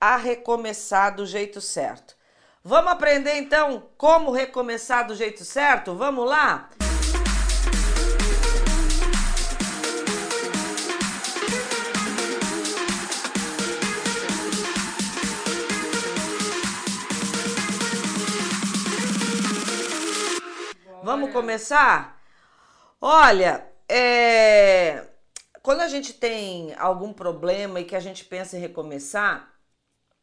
a recomeçar do jeito certo. Vamos aprender então como recomeçar do jeito certo? Vamos lá? Vamos começar? Olha, é... quando a gente tem algum problema e que a gente pensa em recomeçar,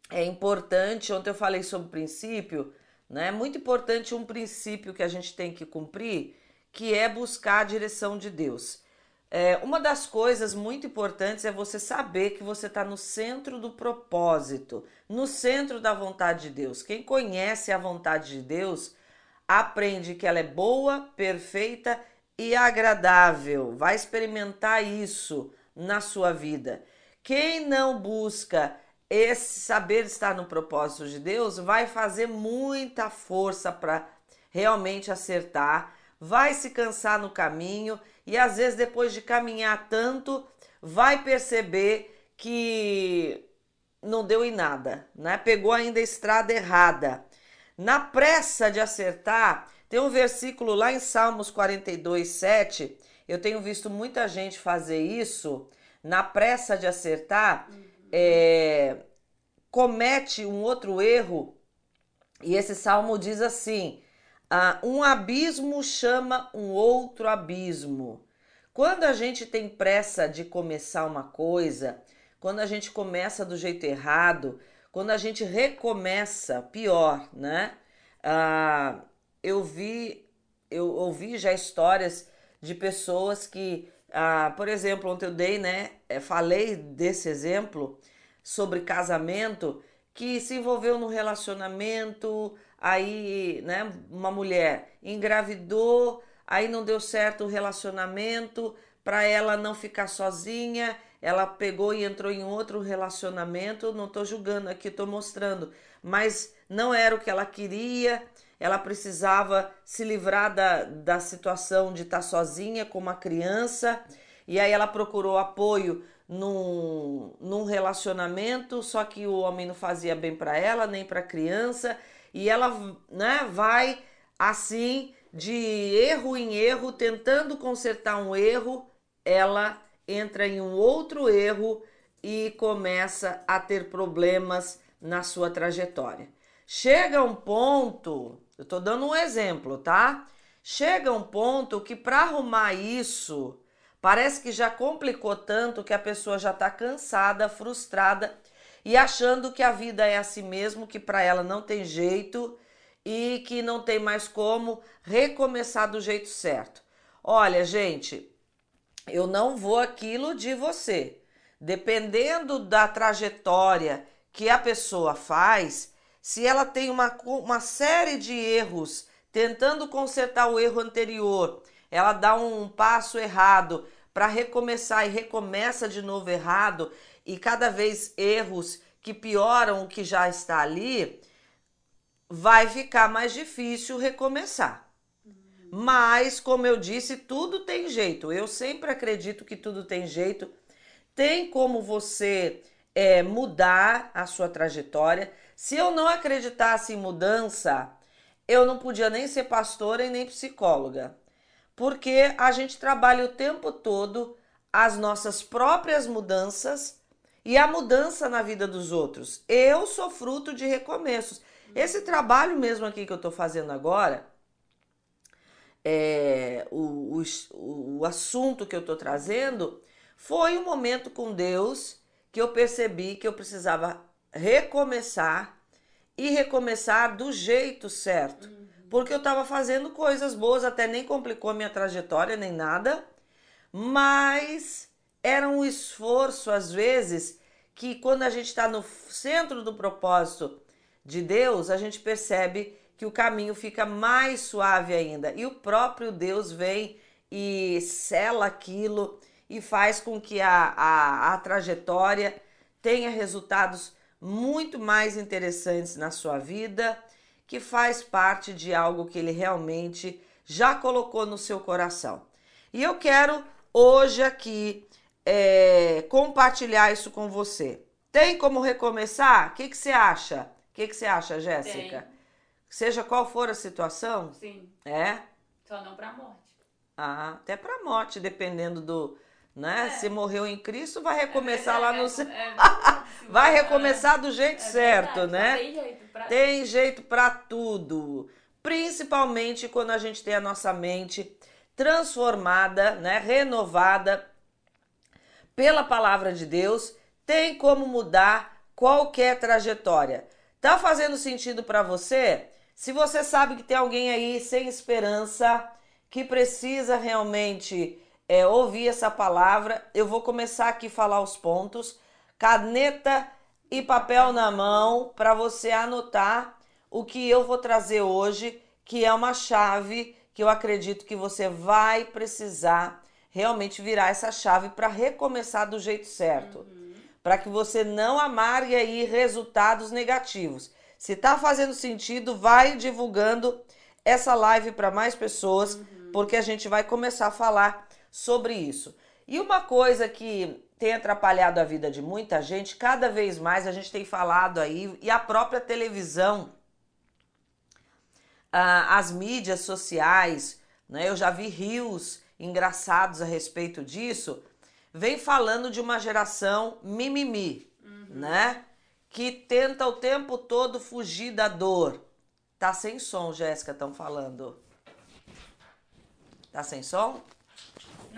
é importante. Ontem eu falei sobre princípio, né? É muito importante um princípio que a gente tem que cumprir, que é buscar a direção de Deus. É, uma das coisas muito importantes é você saber que você está no centro do propósito, no centro da vontade de Deus. Quem conhece a vontade de Deus aprende que ela é boa, perfeita e agradável. Vai experimentar isso na sua vida. Quem não busca esse saber estar no propósito de Deus vai fazer muita força para realmente acertar, vai se cansar no caminho e às vezes depois de caminhar tanto, vai perceber que não deu em nada, né? Pegou ainda a estrada errada. Na pressa de acertar, tem um versículo lá em Salmos 42, 7. Eu tenho visto muita gente fazer isso na pressa de acertar. Uhum. É, comete um outro erro, e esse salmo diz assim: ah, um abismo chama um outro abismo. Quando a gente tem pressa de começar uma coisa, quando a gente começa do jeito errado, quando a gente recomeça, pior, né? Ah, eu vi, eu ouvi já histórias de pessoas que, ah, por exemplo, ontem eu dei, né? Eh, falei desse exemplo sobre casamento que se envolveu no relacionamento, aí, né, uma mulher engravidou, aí não deu certo o relacionamento, para ela não ficar sozinha, ela pegou e entrou em outro relacionamento. Não estou julgando aqui, estou mostrando, mas não era o que ela queria. Ela precisava se livrar da, da situação de estar tá sozinha com uma criança, e aí ela procurou apoio num, num relacionamento, só que o homem não fazia bem para ela, nem para a criança, e ela né, vai assim de erro em erro, tentando consertar um erro, ela entra em um outro erro e começa a ter problemas na sua trajetória. Chega um ponto, eu estou dando um exemplo, tá? Chega um ponto que para arrumar isso, parece que já complicou tanto que a pessoa já está cansada, frustrada e achando que a vida é assim mesmo, que para ela não tem jeito e que não tem mais como recomeçar do jeito certo. Olha, gente, eu não vou aquilo de você. Dependendo da trajetória que a pessoa faz, se ela tem uma, uma série de erros tentando consertar o erro anterior, ela dá um passo errado para recomeçar e recomeça de novo errado, e cada vez erros que pioram o que já está ali, vai ficar mais difícil recomeçar. Mas, como eu disse, tudo tem jeito. Eu sempre acredito que tudo tem jeito. Tem como você é, mudar a sua trajetória. Se eu não acreditasse em mudança, eu não podia nem ser pastora e nem psicóloga. Porque a gente trabalha o tempo todo as nossas próprias mudanças e a mudança na vida dos outros. Eu sou fruto de recomeços. Esse trabalho mesmo aqui que eu estou fazendo agora é, o, o, o assunto que eu estou trazendo foi um momento com Deus que eu percebi que eu precisava recomeçar e recomeçar do jeito certo. Uhum. Porque eu estava fazendo coisas boas, até nem complicou a minha trajetória, nem nada, mas era um esforço, às vezes, que quando a gente está no centro do propósito de Deus, a gente percebe que o caminho fica mais suave ainda. E o próprio Deus vem e sela aquilo e faz com que a, a, a trajetória tenha resultados muito mais interessantes na sua vida, que faz parte de algo que ele realmente já colocou no seu coração. E eu quero hoje aqui é, compartilhar isso com você, Tem como recomeçar? O que, que você acha? O que, que você acha, Jéssica? Tem. Seja qual for a situação? Sim. É? Só não pra morte. Ah, até pra morte, dependendo do. Né? É. Se morreu em Cristo, vai É recomeçar lá no. verdade, é. Vai recomeçar do jeito É certo, né? Tem jeito pra... Tem jeito para tudo, principalmente quando a gente tem a nossa mente transformada, né, renovada pela palavra de Deus, tem como mudar qualquer trajetória. Tá fazendo sentido para você? Se você sabe que tem alguém aí sem esperança, que precisa realmente é, ouvir essa palavra, eu vou começar aqui a falar os pontos, caneta e papel na mão para você anotar o que eu vou trazer hoje, que é uma chave que eu acredito que você vai precisar realmente virar essa chave para recomeçar do jeito certo, para que você não amargue aí resultados negativos. Se tá fazendo sentido, vai divulgando essa live para mais pessoas, porque a gente vai começar a falar sobre isso. E uma coisa que tem atrapalhado a vida de muita gente, cada vez mais a gente tem falado aí, e a própria televisão, ah, as mídias sociais, né? Eu já vi rios engraçados a respeito disso, vem falando de uma geração mimimi, né? Que tenta o tempo todo fugir da dor. Tá sem som, Jéssica, estão falando. Tá sem som?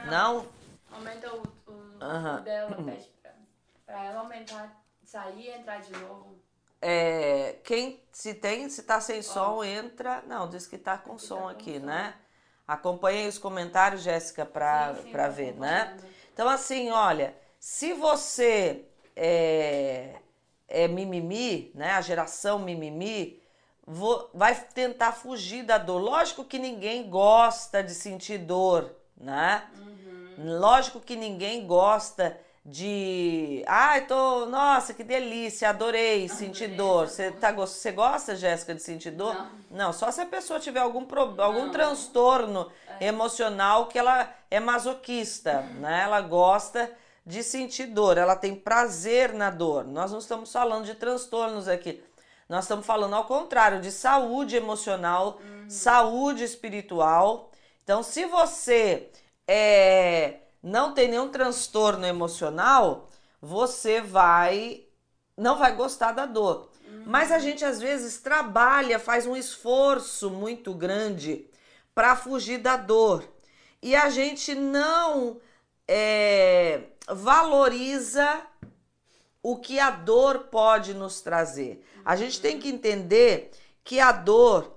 Não? Aumenta o, o, o dela, pede pra, pra ela aumentar, sair e entrar de novo. É, quem se tem, se tá sem som, entra. Não, diz que tá com tá som com aqui, som. né? Acompanhei os comentários, Jéssica, tô ver, né? Então, assim, olha, se você é, é mimimi, né? A geração mimimi, vo- vai tentar fugir da dor. Lógico que ninguém gosta de sentir dor, né? Lógico que ninguém gosta de. Ai, tô. Nossa, que delícia, adorei sentir Adorei dor. essa Você dor. tá, você gosta, Jéssica, de sentir dor? Não. Não, só se a pessoa tiver algum, pro, algum Não. transtorno emocional que ela é masoquista, né? Ela gosta de sentir dor, ela tem prazer na dor. Nós não estamos falando de transtornos aqui. Nós estamos falando ao contrário, de saúde emocional, saúde espiritual. Então, se você é, não tem nenhum transtorno emocional, você vai não vai gostar da dor. Mas a gente às vezes trabalha, faz um esforço muito grande para fugir da dor. E a gente não é, valoriza o que a dor pode nos trazer. A gente tem que entender que a dor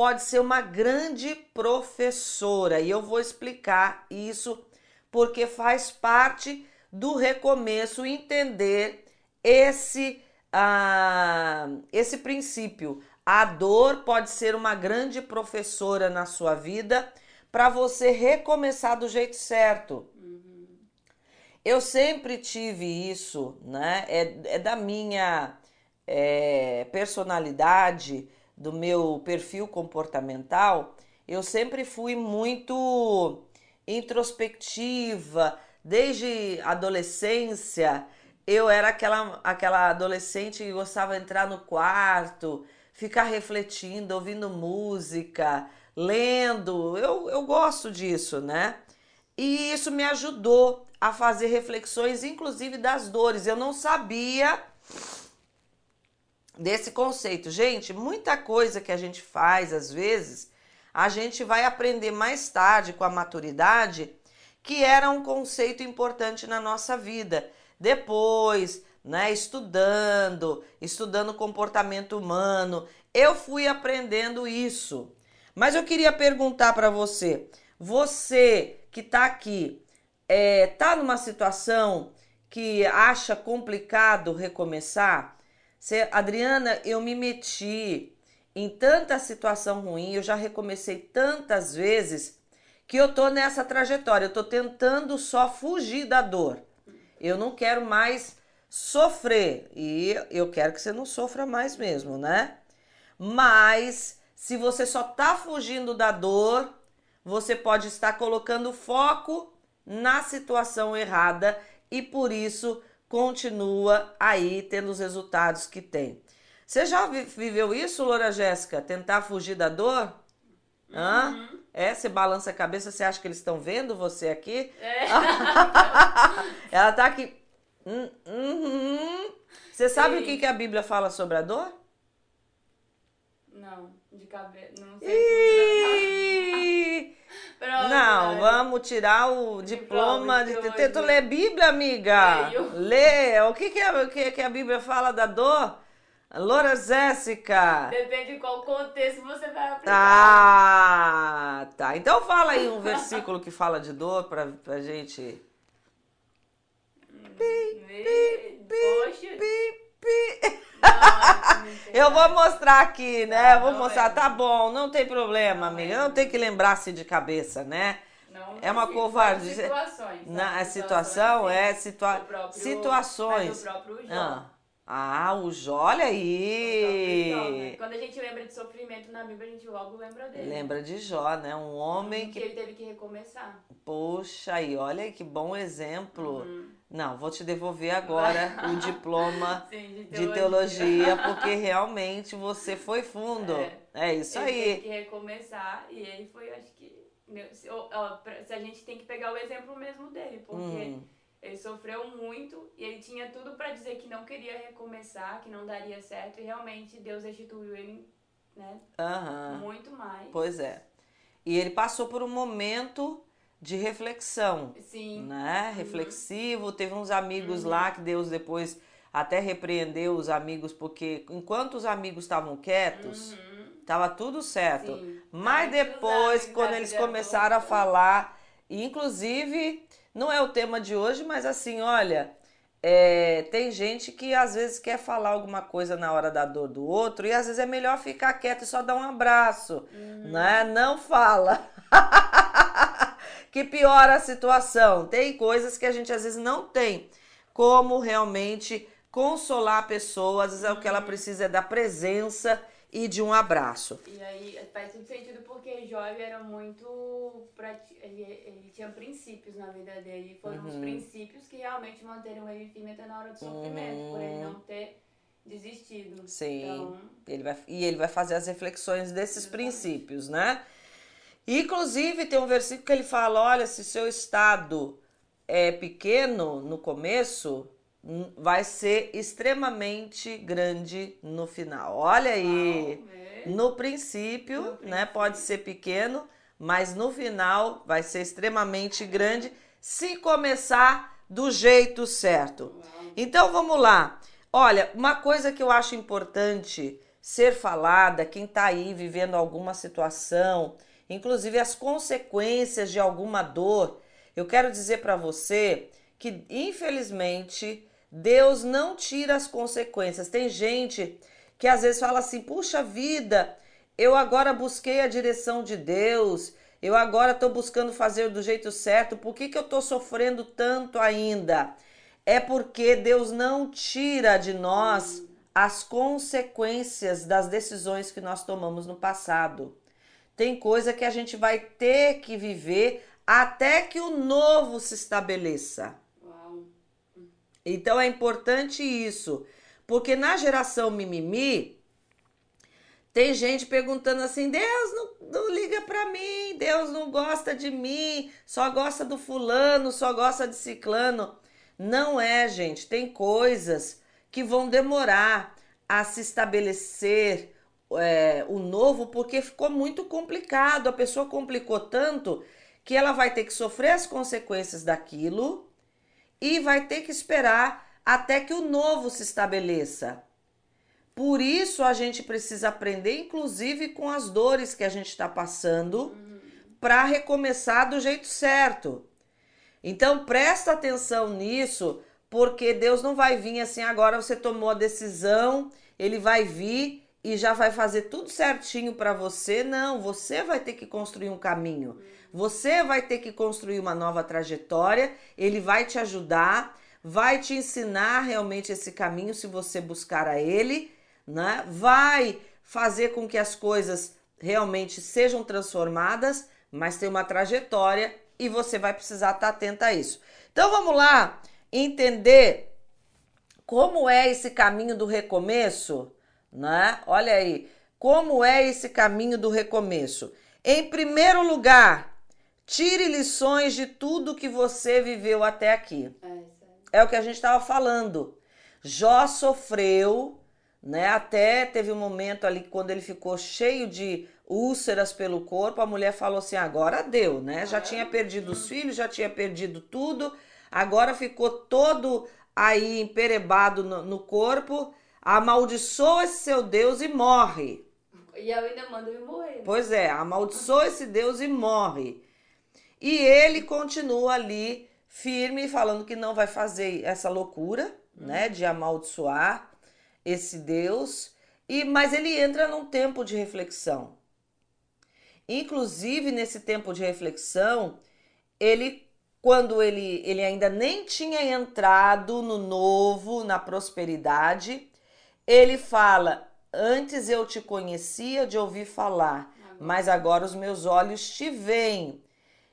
pode ser uma grande professora e eu vou explicar isso porque faz parte do recomeço entender esse ah, esse princípio. A dor pode ser uma grande professora na sua vida para você recomeçar do jeito certo. Eu sempre tive isso, né? É, é da minha é, personalidade, do meu perfil comportamental. Eu sempre fui muito introspectiva, desde adolescência. Eu era aquela, aquela adolescente que gostava de entrar no quarto, ficar refletindo, ouvindo música, lendo. Eu, eu gosto disso, né? E isso me ajudou a fazer reflexões, inclusive das dores. Eu não sabia desse conceito. Gente, muita coisa que a gente faz às vezes, a gente vai aprender mais tarde com a maturidade que era um conceito importante na nossa vida. Depois, né, estudando, estudando o humano, eu fui aprendendo isso. Mas eu queria perguntar para você, você que está aqui, é, tá numa situação que acha complicado recomeçar? Adriana, eu me meti em tanta situação ruim, eu já recomecei tantas vezes que eu tô nessa trajetória, eu tô tentando só fugir da dor. Eu não quero mais sofrer e eu quero que você não sofra mais mesmo, né? Mas se você só tá fugindo da dor, você pode estar colocando foco na situação errada e por isso continua aí tendo os resultados que tem. Você já viveu isso, Loura Jéssica? Tentar fugir da dor? Uhum. Hã? É, você balança a cabeça, você acha que eles estão vendo você aqui? É. Ela tá aqui. Hum, hum, Você sabe Sim. o que, que a Bíblia fala sobre a dor? Não, de cabeça. Não sei. Pronto, não, vamos tirar o diploma. diploma de... Tenta ler Bíblia, amiga. Leio. Lê. O que, que, é, o que, que a Bíblia fala da dor? Loura Jéssica. Depende de qual contexto você vai aplicar. Tá, tá. Então fala aí um versículo que fala de dor pra, pra gente. Pi, pi, pi, pi, pi. Eu vou mostrar aqui, né? Vou mostrar. Tá bom, não tem problema, amiga. Não tem que lembrar-se de cabeça, né? Não, é uma covardia. Situações. Na, a situação é situa situações. Ah. Ah, o Jó, olha aí! Né? Quando a gente lembra de sofrimento na Bíblia, a gente logo lembra dele. Lembra de Jó, né? Um homem que... que ele teve que recomeçar. Poxa, aí, olha aí que bom exemplo. Uhum. Não, vou te devolver agora o diploma Sim, de, teologia. de, teologia. porque realmente você foi fundo. É, é isso ele aí. Teve que recomeçar e ele foi, acho que... Se, se a gente tem que pegar o exemplo mesmo dele, porque... Hum ele sofreu muito e ele tinha tudo para dizer que não queria recomeçar, que não daria certo e realmente Deus restituiu ele, né? Uhum. Muito mais. Pois é. E ele passou por um momento de reflexão, Sim. né? Uhum. Reflexivo. Teve uns amigos uhum. lá que Deus depois até repreendeu os amigos porque enquanto os amigos estavam quietos, uhum. tava tudo certo. Sim. Mas depois, quando eles começaram a falar, inclusive não é o tema de hoje, mas assim, olha, é, tem gente que às vezes quer falar alguma coisa na hora da dor do outro e às vezes é melhor ficar quieto e só dar um abraço, uhum. né? Não fala. que piora a situação. Tem coisas que a gente às vezes não tem como realmente consolar a pessoa, às vezes é o que ela uhum. precisa é da presença e de um abraço. E aí faz todo sentido porque Jó era muito. Ele, ele tinha princípios na vida dele. E foram uhum. os princípios que realmente manteram ele firme até na hora do sofrimento, uhum. por ele não ter desistido. Sim. Então... Ele vai, e ele vai fazer as reflexões desses Exatamente. princípios, né? Inclusive, tem um versículo que ele fala: olha, se seu estado é pequeno no começo, vai ser extremamente grande no final. Olha aí, no princípio, no né, pode ser pequeno, mas no final vai ser extremamente grande se começar do jeito certo. Então vamos lá. Olha, uma coisa que eu acho importante ser falada, quem está aí vivendo alguma situação, inclusive as consequências de alguma dor, eu quero dizer para você que infelizmente Deus não tira as consequências. Tem gente que às vezes fala assim: puxa vida, eu agora busquei a direção de Deus, eu agora estou buscando fazer do jeito certo, por que, que eu estou sofrendo tanto ainda? É porque Deus não tira de nós as consequências das decisões que nós tomamos no passado. Tem coisa que a gente vai ter que viver até que o novo se estabeleça. Então é importante isso, porque na geração mimimi tem gente perguntando assim: Deus não, não liga para mim, Deus não gosta de mim, só gosta do fulano, só gosta de ciclano. Não é, gente. Tem coisas que vão demorar a se estabelecer é, o novo porque ficou muito complicado. A pessoa complicou tanto que ela vai ter que sofrer as consequências daquilo e vai ter que esperar até que o novo se estabeleça. Por isso a gente precisa aprender, inclusive com as dores que a gente está passando, para recomeçar do jeito certo. Então presta atenção nisso, porque Deus não vai vir assim agora você tomou a decisão, ele vai vir e já vai fazer tudo certinho para você. Não, você vai ter que construir um caminho. Você vai ter que construir uma nova trajetória, ele vai te ajudar, vai te ensinar realmente esse caminho se você buscar a ele, né? Vai fazer com que as coisas realmente sejam transformadas, mas tem uma trajetória e você vai precisar estar atenta a isso. Então vamos lá entender Como é esse caminho do recomeço? Né? Olha aí, como é esse caminho do recomeço? Em primeiro lugar, tire lições de tudo que você viveu até aqui. É, é o que a gente estava falando. Jó sofreu, né? Até teve um momento ali quando ele ficou cheio de úlceras pelo corpo, a mulher falou assim: agora deu, né? Já tinha perdido os filhos, já tinha perdido tudo, agora ficou todo aí emperebado no, no corpo, amaldiçoa esse seu Deus e morre. E eu ainda mando ele morrer. Né? Pois é, amaldiçoa esse Deus e morre. E ele continua ali firme, falando que não vai fazer essa loucura, né, de amaldiçoar esse Deus. E mas ele entra num tempo de reflexão. Inclusive nesse tempo de reflexão, ele quando ele, ele ainda nem tinha entrado no novo, na prosperidade, ele fala: Antes eu te conhecia de ouvir falar, mas agora os meus olhos te veem.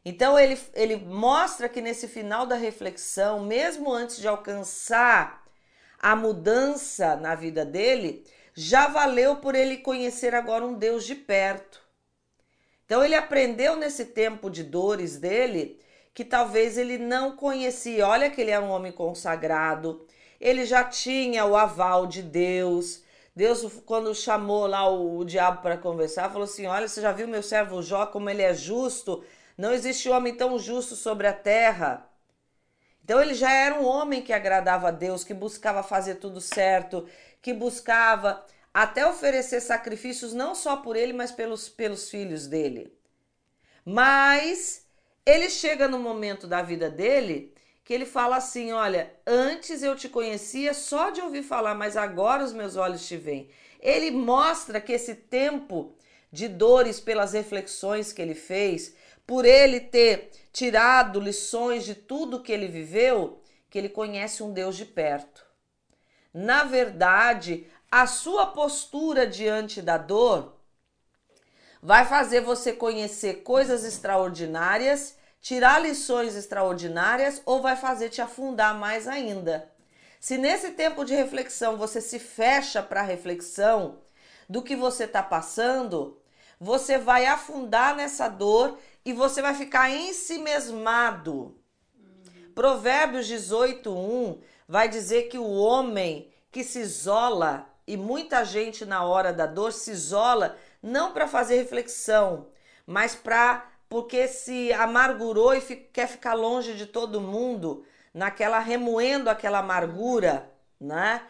Então ele, ele mostra que nesse final da reflexão, mesmo antes de alcançar a mudança na vida dele, já valeu por ele conhecer agora um Deus de perto. Então ele aprendeu nesse tempo de dores dele que talvez ele não conhecia. Olha que ele era um homem consagrado, ele já tinha o aval de Deus. Deus, quando chamou lá o, o diabo para conversar, falou assim: Olha, você já viu meu servo Jó, como ele é justo? Não existe homem tão justo sobre a terra. Então ele já era um homem que agradava a Deus, que buscava fazer tudo certo, que buscava até oferecer sacrifícios não só por ele, mas pelos, pelos filhos dele. Mas ele chega no momento da vida dele que ele fala assim: Olha, antes eu te conhecia só de ouvir falar, mas agora os meus olhos te veem. Ele mostra que esse tempo de dores pelas reflexões que ele fez, por ele ter tirado lições de tudo que ele viveu, que ele conhece um Deus de perto. Na verdade, a sua postura diante da dor vai fazer você conhecer coisas extraordinárias tirar lições extraordinárias ou vai fazer te afundar mais ainda. Se nesse tempo de reflexão você se fecha para a reflexão do que você está passando, você vai afundar nessa dor e você vai ficar ensimesmado. Provérbios 18:1 vai dizer que o homem que se isola e muita gente na hora da dor se isola não para fazer reflexão, mas para porque se amargurou e quer ficar longe de todo mundo, naquela remoendo aquela amargura, né?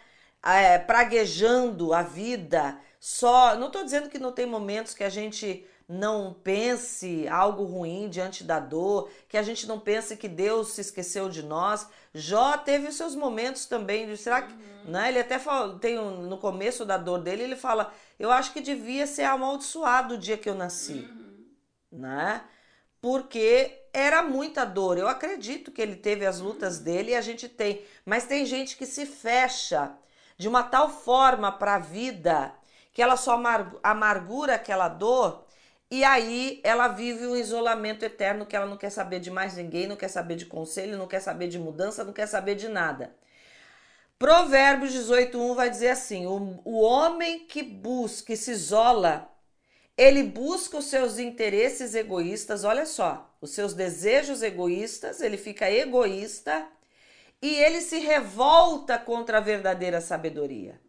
É, praguejando a vida, só. Não estou dizendo que não tem momentos que a gente não pense algo ruim diante da dor, que a gente não pense que Deus se esqueceu de nós. Jó teve os seus momentos também de será que, uhum. né? Ele até fala, tem um, no começo da dor dele, ele fala: "Eu acho que devia ser amaldiçoado o dia que eu nasci". Uhum né? Porque era muita dor. Eu acredito que ele teve as lutas dele e a gente tem, mas tem gente que se fecha de uma tal forma para a vida que ela só amargura aquela dor e aí ela vive um isolamento eterno que ela não quer saber de mais ninguém, não quer saber de conselho, não quer saber de mudança, não quer saber de nada. Provérbios 18:1 vai dizer assim: o, o homem que busca e se isola ele busca os seus interesses egoístas, olha só, os seus desejos egoístas, ele fica egoísta e ele se revolta contra a verdadeira sabedoria.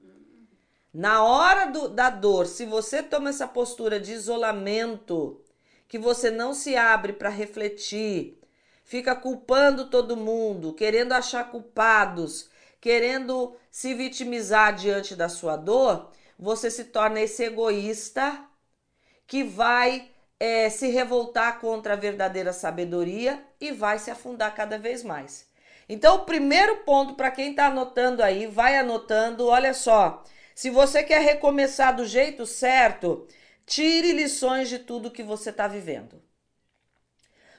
Na hora do, da dor, se você toma essa postura de isolamento, que você não se abre para refletir, fica culpando todo mundo, querendo achar culpados, querendo se vitimizar diante da sua dor, você se torna esse egoísta que vai é, se revoltar contra a verdadeira sabedoria e vai se afundar cada vez mais. Então, o primeiro ponto para quem está anotando aí, vai anotando, olha só. Se você quer recomeçar do jeito certo, tire lições de tudo que você está vivendo.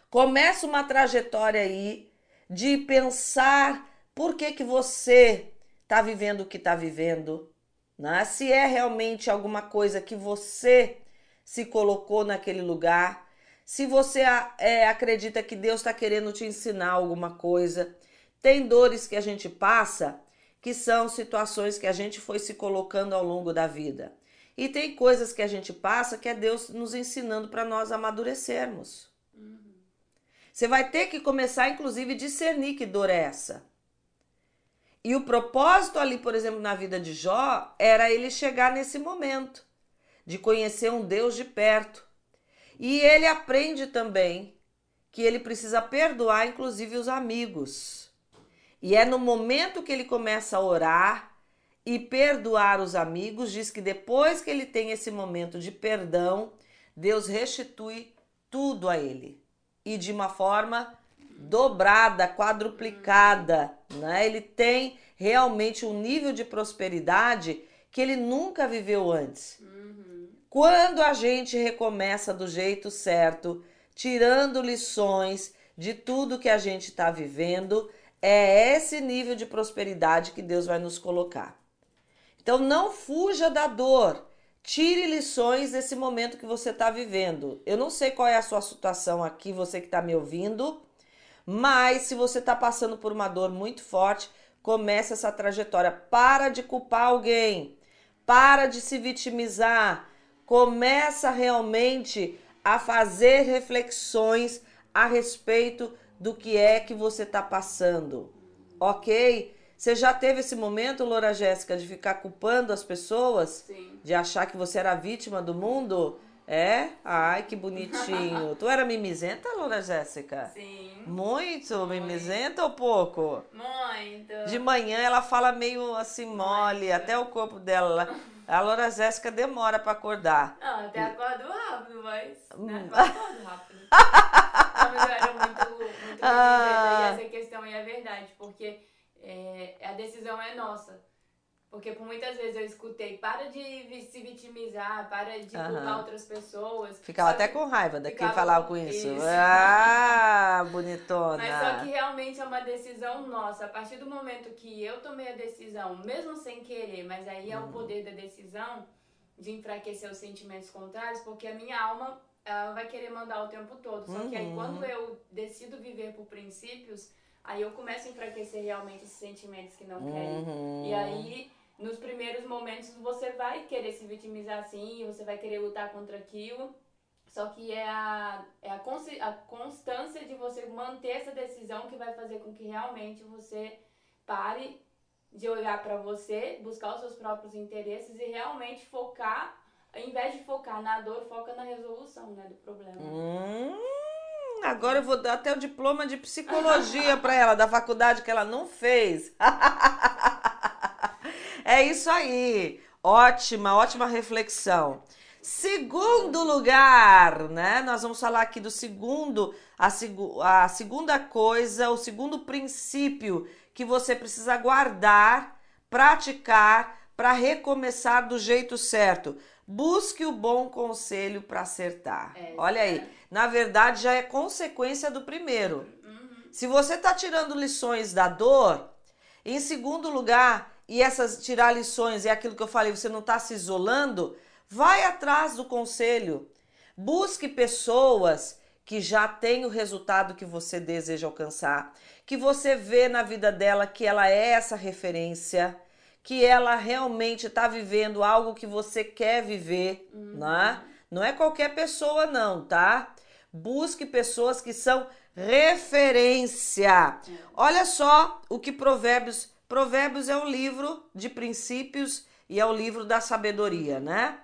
Começa uma trajetória aí de pensar por que, que você está vivendo o que está vivendo, né? se é realmente alguma coisa que você se colocou naquele lugar, se você é, acredita que Deus está querendo te ensinar alguma coisa. Tem dores que a gente passa que são situações que a gente foi se colocando ao longo da vida. E tem coisas que a gente passa que é Deus nos ensinando para nós amadurecermos. Uhum. Você vai ter que começar, inclusive, a discernir que dor é essa. E o propósito ali, por exemplo, na vida de Jó, era ele chegar nesse momento de conhecer um Deus de perto. E ele aprende também que ele precisa perdoar, inclusive, os amigos. E é no momento que ele começa a orar e perdoar os amigos, diz que depois que ele tem esse momento de perdão, Deus restitui tudo a ele. E de uma forma dobrada, quadruplicada, né? Ele tem realmente um nível de prosperidade que ele nunca viveu antes. Quando a gente recomeça do jeito certo, tirando lições de tudo que a gente está vivendo, é esse nível de prosperidade que Deus vai nos colocar. Então não fuja da dor. Tire lições desse momento que você está vivendo. Eu não sei qual é a sua situação aqui, você que está me ouvindo, mas se você está passando por uma dor muito forte, comece essa trajetória. Para de culpar alguém, para de se vitimizar, começa realmente a fazer reflexões a respeito do que é que você está passando, ok? Você já teve esse momento, Loura Jéssica, de ficar culpando as pessoas? Sim. De achar que você era vítima do mundo? É? Ai, que bonitinho. tu era mimizenta, Loura Jéssica? Sim. Muito? Muito? Mimizenta ou pouco? Muito. De manhã ela fala meio assim mole, Muito. até o corpo dela. A Loura Jéssica demora para acordar. Não, até acordo rápido, mas. Né? acordo rápido. Mas eu era muito, muito ah. e essa questão aí é verdade, porque é, a decisão é nossa. Porque por muitas vezes eu escutei, para de se vitimizar, para de uhum. culpar outras pessoas. Ficava até com raiva daqui falar com isso. isso. Ah, bonitona. Mas só que realmente é uma decisão nossa. A partir do momento que eu tomei a decisão, mesmo sem querer, mas aí é uhum. o poder da decisão de enfraquecer os sentimentos contrários, porque a minha alma ela vai querer mandar o tempo todo. Só uhum. que aí uhum. quando eu decido viver por princípios, aí eu começo a enfraquecer realmente esses sentimentos que não querem. Uhum. E aí nos primeiros momentos você vai querer se vitimizar assim, você vai querer lutar contra aquilo. Só que é a, é a, a constância de você manter essa decisão que vai fazer com que realmente você pare de olhar para você, buscar os seus próprios interesses e realmente focar, ao invés de focar na dor, foca na resolução né, do problema. Hum, agora eu vou dar até o diploma de psicologia para ela, da faculdade que ela não fez. É isso aí. Ótima, ótima reflexão. Segundo lugar, né? Nós vamos falar aqui do segundo, a, seg a segunda coisa, o segundo princípio que você precisa guardar, praticar para recomeçar do jeito certo. Busque o bom conselho para acertar. É, Olha aí, na verdade já é consequência do primeiro. Uhum. Se você está tirando lições da dor, em segundo lugar, e essas tirar lições é aquilo que eu falei, você não está se isolando, vai atrás do conselho. Busque pessoas que já têm o resultado que você deseja alcançar, que você vê na vida dela que ela é essa referência, que ela realmente está vivendo algo que você quer viver, uhum. né? Não é qualquer pessoa não, tá? Busque pessoas que são referência. É. Olha só o que Provérbios Provérbios é um livro de princípios e é o livro da sabedoria, né?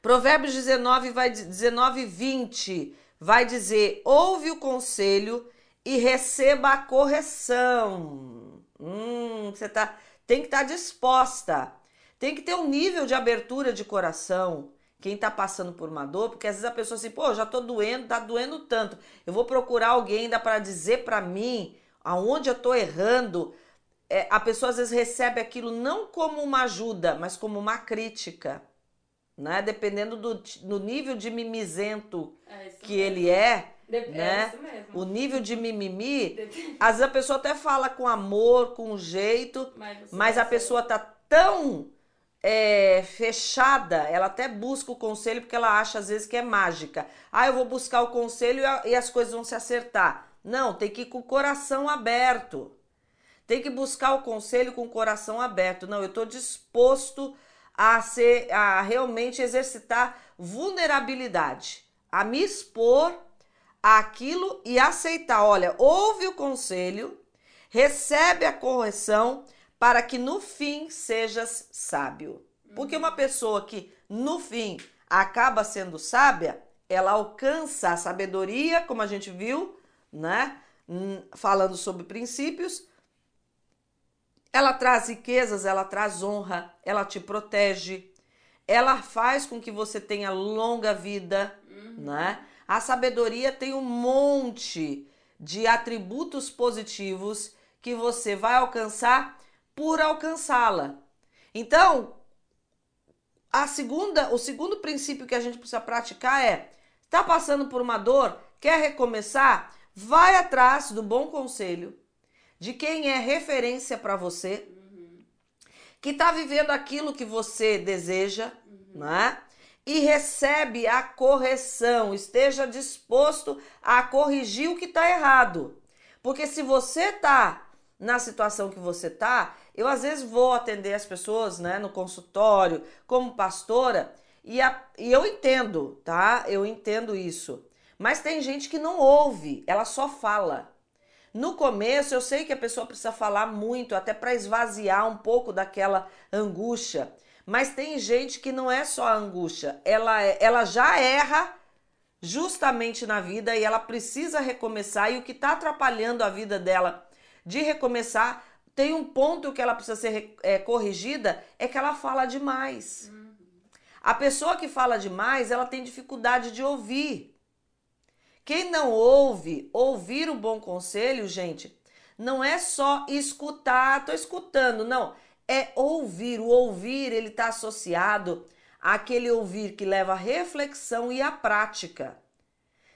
Provérbios 19 vai 19 20 vai dizer: "Ouve o conselho e receba a correção". Hum, você tá tem que estar tá disposta. Tem que ter um nível de abertura de coração. Quem está passando por uma dor, porque às vezes a pessoa assim, pô, já tô doendo, tá doendo tanto. Eu vou procurar alguém ainda para dizer para mim aonde eu tô errando, é, a pessoa às vezes recebe aquilo não como uma ajuda, mas como uma crítica. Né? Dependendo do, do nível de mimizento é que mesmo. ele é, Dep né? É o nível de mimimi, Dep às vezes a pessoa até fala com amor, com jeito, mas, mas a pessoa tá tão é, fechada, ela até busca o conselho porque ela acha às vezes que é mágica. Ah, eu vou buscar o conselho e, e as coisas vão se acertar. Não, tem que ir com o coração aberto. tem que buscar o conselho com o coração aberto. Não, eu estou disposto a ser, a realmente exercitar vulnerabilidade, a me expor àquilo e aceitar. Olha, ouve o conselho, recebe a correção para que no fim sejas sábio. Porque uma pessoa que no fim acaba sendo sábia, ela alcança a sabedoria, como a gente viu, né? Hum, falando sobre princípios, ela traz riquezas, ela traz honra, ela te protege, ela faz com que você tenha longa vida, uhum. né? A sabedoria tem um monte de atributos positivos que você vai alcançar por alcançá-la. Então, a segunda, o segundo princípio que a gente precisa praticar é: está passando por uma dor, quer recomeçar? Vai atrás do bom conselho de quem é referência para você, uhum. que está vivendo aquilo que você deseja, uhum. né? E recebe a correção, esteja disposto a corrigir o que está errado. Porque se você está na situação que você está, eu às vezes vou atender as pessoas, né, no consultório, como pastora, e, a, e eu entendo, tá? Eu entendo isso. Mas tem gente que não ouve, ela só fala. No começo, eu sei que a pessoa precisa falar muito, até para esvaziar um pouco daquela angústia. Mas tem gente que não é só a angústia, ela, é, ela já erra justamente na vida e ela precisa recomeçar. E o que está atrapalhando a vida dela de recomeçar, tem um ponto que ela precisa ser é, corrigida, é que ela fala demais. Uhum. A pessoa que fala demais, ela tem dificuldade de ouvir. Quem não ouve, ouvir o bom conselho, gente, não é só escutar, tô escutando, não. É ouvir. O ouvir, ele está associado àquele ouvir que leva à reflexão e à prática.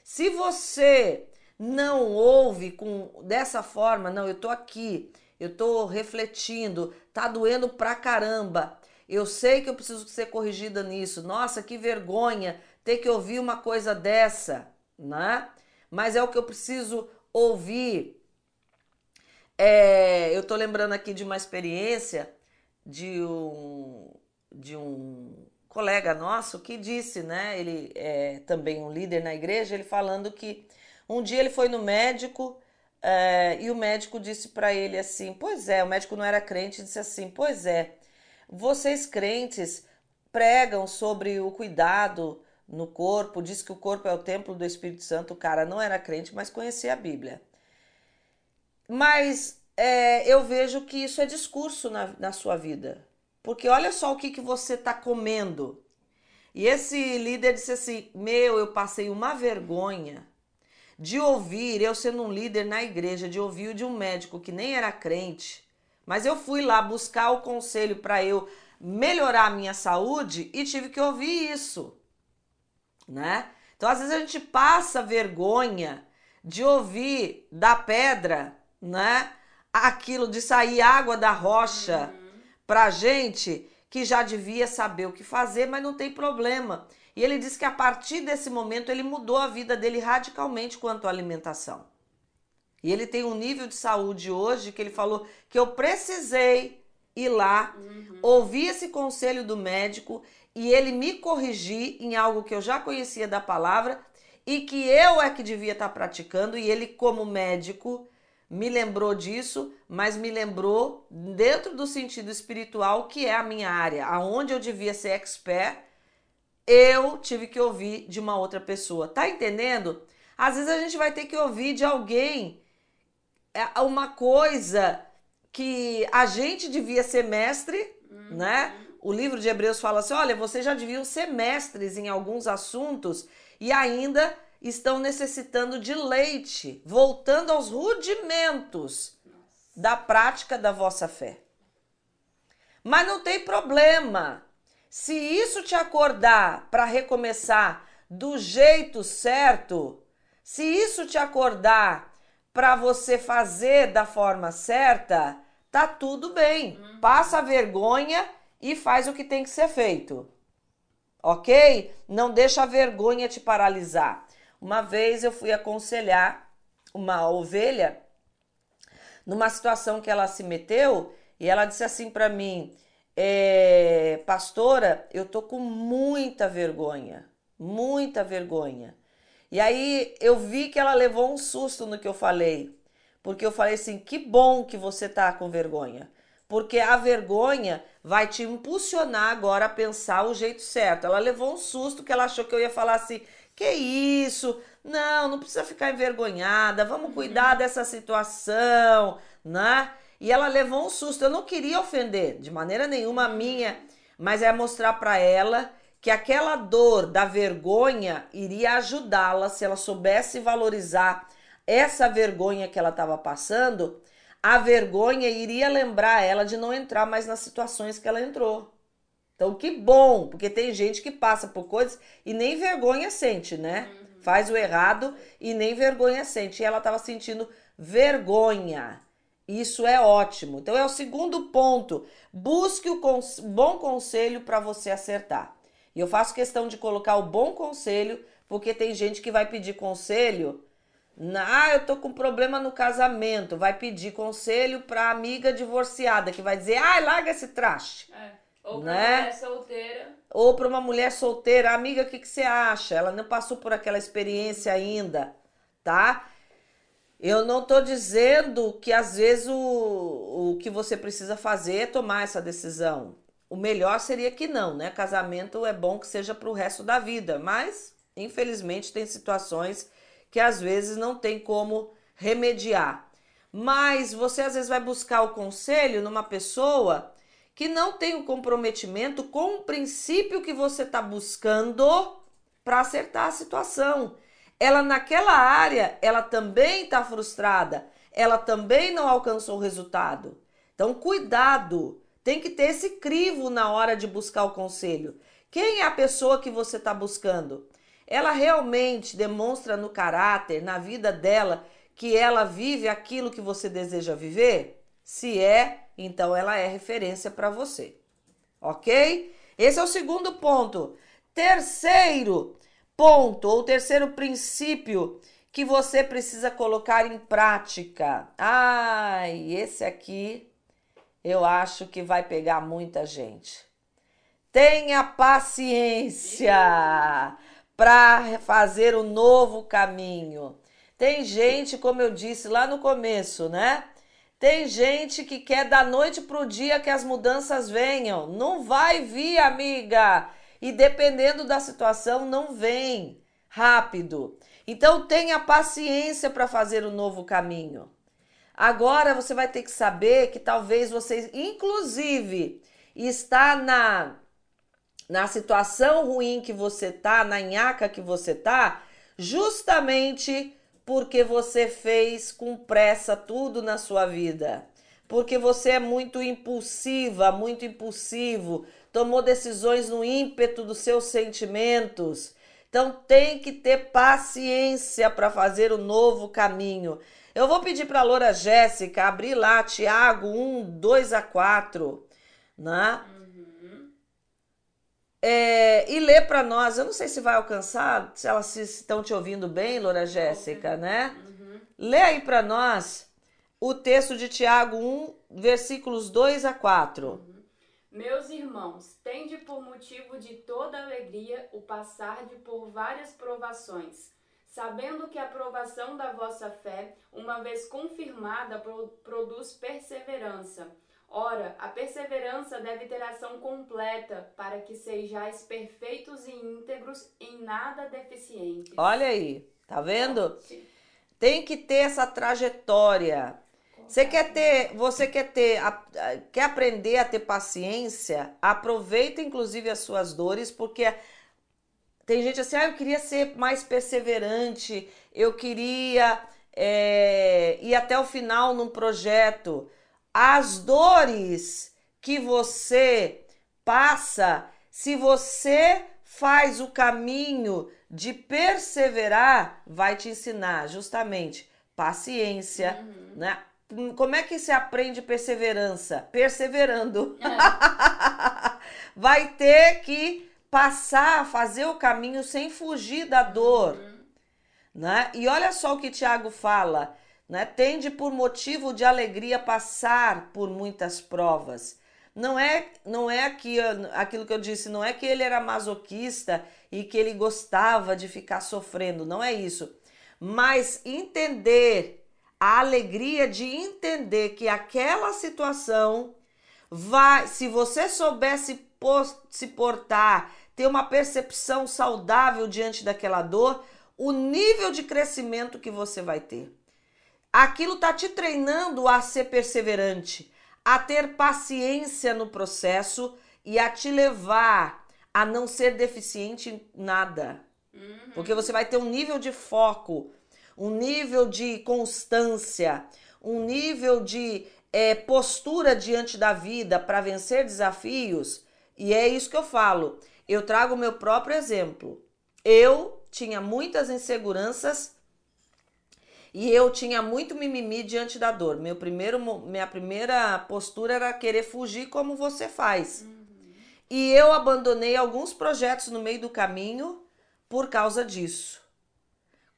Se você não ouve com dessa forma, não, eu tô aqui, eu tô refletindo, tá doendo pra caramba. Eu sei que eu preciso ser corrigida nisso. Nossa, que vergonha ter que ouvir uma coisa dessa né? Mas é o que eu preciso ouvir. É, eu tô lembrando aqui de uma experiência de um, de um colega nosso que disse, né? Ele é também um líder na igreja, ele falando que um dia ele foi no médico é, e o médico disse para ele assim: Pois é, o médico não era crente, disse assim: Pois é, vocês crentes pregam sobre o cuidado no corpo, diz que o corpo é o templo do Espírito Santo. O cara não era crente, mas conhecia a Bíblia. Mas é, eu vejo que isso é discurso na, na sua vida. Porque olha só o que, que você está comendo. E esse líder disse assim: Meu, eu passei uma vergonha de ouvir, eu sendo um líder na igreja, de ouvir de um médico que nem era crente, mas eu fui lá buscar o conselho para eu melhorar a minha saúde e tive que ouvir isso né? Então, às vezes a gente passa vergonha de ouvir da pedra, né? Aquilo de sair água da rocha uhum. pra gente que já devia saber o que fazer, mas não tem problema. E ele disse que a partir desse momento ele mudou a vida dele radicalmente quanto à alimentação. E ele tem um nível de saúde hoje que ele falou que eu precisei ir lá, uhum. ouvir esse conselho do médico e ele me corrigir em algo que eu já conhecia da palavra e que eu é que devia estar praticando, e ele, como médico, me lembrou disso, mas me lembrou dentro do sentido espiritual, que é a minha área, aonde eu devia ser expert, eu tive que ouvir de uma outra pessoa. Tá entendendo? Às vezes a gente vai ter que ouvir de alguém é, uma coisa que a gente devia ser mestre, uhum. né? o livro de Hebreus fala assim: olha, vocês já deviam ser mestres em alguns assuntos e ainda estão necessitando de leite, voltando aos rudimentos da prática da vossa fé. Mas não tem problema. Se isso te acordar para recomeçar do jeito certo, se isso te acordar para você fazer da forma certa, tá tudo bem. Uhum. Passa a vergonha e faz o que tem que ser feito. Ok? Não deixa a vergonha te paralisar. Uma vez eu fui aconselhar uma ovelha numa situação que ela se meteu e ela disse assim para mim: é, Pastora, eu tô com muita vergonha, muita vergonha. E aí eu vi que ela levou um susto no que eu falei, porque eu falei assim: que bom que você tá com vergonha, porque a vergonha vai te impulsionar agora a pensar o jeito certo. Ela levou um susto que ela achou que eu ia falar assim: que isso? Não, não precisa ficar envergonhada, vamos cuidar uhum. dessa situação, né? E ela levou um susto. Eu não queria ofender de maneira nenhuma a minha, mas é mostrar para ela que aquela dor da vergonha iria ajudá-la se ela soubesse valorizar essa vergonha que ela estava passando. A vergonha iria lembrar ela de não entrar mais nas situações que ela entrou. Então, que bom, porque tem gente que passa por coisas e nem vergonha sente, né? Uhum. Faz o errado e nem vergonha sente. E ela estava sentindo vergonha. Isso é ótimo. Então é o segundo ponto. Busque o cons bom conselho para você acertar. E eu faço questão de colocar o bom conselho, porque tem gente que vai pedir conselho. Ah, eu tô com problema no casamento. Vai pedir conselho para amiga divorciada, que vai dizer, ai, larga esse traste. É. Ou pra né? mulher solteira. Ou para uma mulher solteira. Amiga, o que, que você acha? Ela não passou por aquela experiência ainda, tá? Eu não estou dizendo que às vezes o, o que você precisa fazer é tomar essa decisão. O melhor seria que não, né? Casamento é bom que seja para o resto da vida, mas infelizmente tem situações que às vezes não tem como remediar. Mas você às vezes vai buscar o conselho numa pessoa que não tem o comprometimento com o princípio que você está buscando para acertar a situação ela naquela área, ela também está frustrada, ela também não alcançou o resultado. Então, cuidado, tem que ter esse crivo na hora de buscar o conselho. Quem é a pessoa que você está buscando? Ela realmente demonstra no caráter, na vida dela, que ela vive aquilo que você deseja viver? Se é, então ela é referência para você. Ok? Esse é o segundo ponto. Terceiro, ponto ou terceiro princípio que você precisa colocar em prática. Ai, esse aqui eu acho que vai pegar muita gente. Tenha paciência para fazer o um novo caminho. Tem gente, como eu disse lá no começo, né? Tem gente que quer da noite para o dia que as mudanças venham. Não vai vir, amiga e dependendo da situação não vem rápido. Então tenha paciência para fazer o um novo caminho. Agora você vai ter que saber que talvez você inclusive está na na situação ruim que você tá, na nhaca que você tá, justamente porque você fez com pressa tudo na sua vida. Porque você é muito impulsiva, muito impulsivo, tomou decisões no ímpeto dos seus sentimentos. Então tem que ter paciência para fazer o novo caminho. Eu vou pedir para a Loura Jéssica abrir lá Tiago 1, 2 a 4, né? É, e ler para nós. Eu não sei se vai alcançar, se elas estão te ouvindo bem, Loura Jéssica, né? Uhum. Lê aí para nós o texto de Tiago 1, versículos 2 a 4. Uhum. Meus irmãos, tende por motivo de toda alegria o passar de por várias provações, sabendo que a provação da vossa fé, uma vez confirmada, produz perseverança. Ora, a perseverança deve ter ação completa, para que sejais perfeitos e íntegros, em nada deficientes. Olha aí, tá vendo? Tem que ter essa trajetória você quer ter, você quer ter, quer aprender a ter paciência? Aproveita inclusive as suas dores, porque tem gente assim, ah, eu queria ser mais perseverante, eu queria é, ir até o final num projeto. As dores que você passa, se você faz o caminho de perseverar, vai te ensinar justamente paciência, uhum. né? Como é que se aprende perseverança? Perseverando. É. Vai ter que passar, fazer o caminho sem fugir da dor. Uhum. Né? E olha só o que Tiago fala: né? Tende por motivo de alegria passar por muitas provas. Não é, não é aqui, aquilo que eu disse, não é que ele era masoquista e que ele gostava de ficar sofrendo, não é isso. Mas entender a alegria de entender que aquela situação vai, se você soubesse se portar, ter uma percepção saudável diante daquela dor, o nível de crescimento que você vai ter. Aquilo está te treinando a ser perseverante, a ter paciência no processo e a te levar a não ser deficiente em nada. Uhum. Porque você vai ter um nível de foco, um nível de constância, um nível de é, postura diante da vida para vencer desafios. E é isso que eu falo. Eu trago o meu próprio exemplo. Eu tinha muitas inseguranças e eu tinha muito mimimi diante da dor. Meu primeiro, minha primeira postura era querer fugir como você faz. Uhum. E eu abandonei alguns projetos no meio do caminho por causa disso.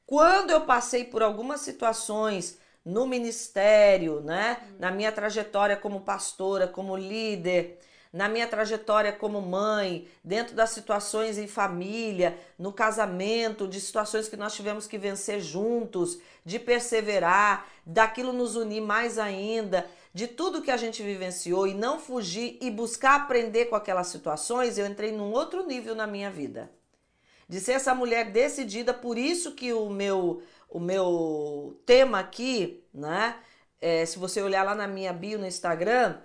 Quando eu passei por algumas situações no ministério, né, uhum. na minha trajetória como pastora, como líder, na minha trajetória como mãe, dentro das situações em família, no casamento, de situações que nós tivemos que vencer juntos, de perseverar, daquilo nos unir mais ainda, de tudo que a gente vivenciou e não fugir e buscar aprender com aquelas situações, eu entrei num outro nível na minha vida. De ser essa mulher decidida, por isso que o meu o meu tema aqui, né? É, se você olhar lá na minha bio no Instagram,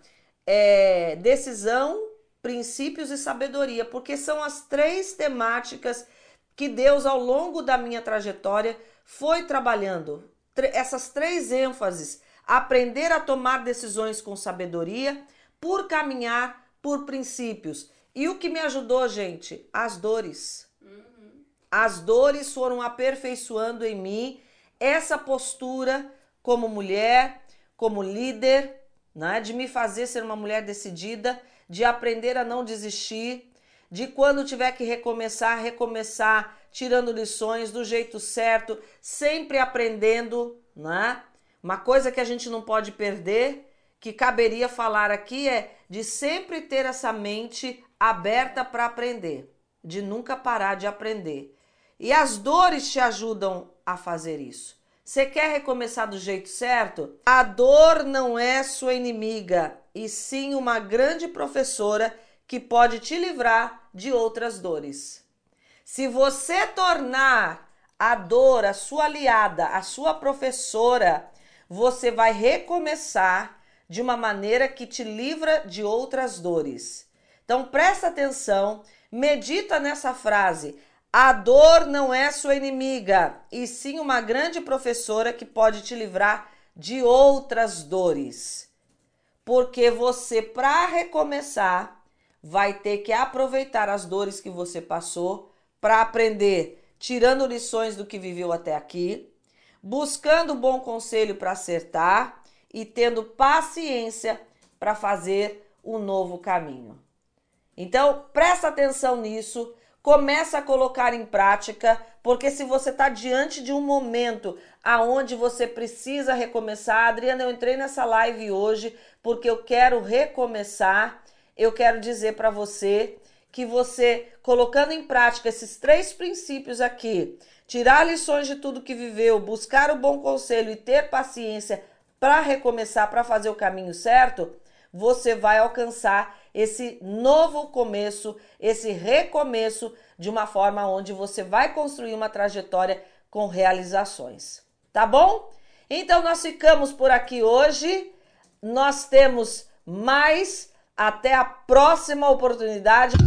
é, decisão, princípios e sabedoria, porque são as três temáticas que Deus, ao longo da minha trajetória, foi trabalhando. Essas três ênfases: aprender a tomar decisões com sabedoria, por caminhar por princípios. E o que me ajudou, gente? As dores. Uhum. As dores foram aperfeiçoando em mim essa postura como mulher, como líder, né? de me fazer ser uma mulher decidida, de aprender a não desistir, de quando tiver que recomeçar, recomeçar, tirando lições do jeito certo, sempre aprendendo, né? Uma coisa que a gente não pode perder, que caberia falar aqui é de sempre ter essa mente aberta para aprender, de nunca parar de aprender. E as dores te ajudam a fazer isso. Você quer recomeçar do jeito certo? A dor não é sua inimiga, e sim uma grande professora que pode te livrar de outras dores. Se você tornar a dor a sua aliada, a sua professora, você vai recomeçar de uma maneira que te livra de outras dores. Então presta atenção, medita nessa frase. A dor não é sua inimiga, e sim uma grande professora que pode te livrar de outras dores. Porque você, para recomeçar, vai ter que aproveitar as dores que você passou para aprender, tirando lições do que viveu até aqui, buscando bom conselho para acertar e tendo paciência para fazer um novo caminho. Então, presta atenção nisso Começa a colocar em prática, porque se você está diante de um momento aonde você precisa recomeçar, Adriana, eu entrei nessa live hoje porque eu quero recomeçar. Eu quero dizer para você que você colocando em prática esses três princípios aqui, tirar lições de tudo que viveu, buscar o bom conselho e ter paciência para recomeçar, para fazer o caminho certo, você vai alcançar esse novo começo, esse recomeço de uma forma onde você vai construir uma trajetória com realizações. Tá bom? Então nós ficamos por aqui hoje. Nós temos mais. Até a próxima oportunidade.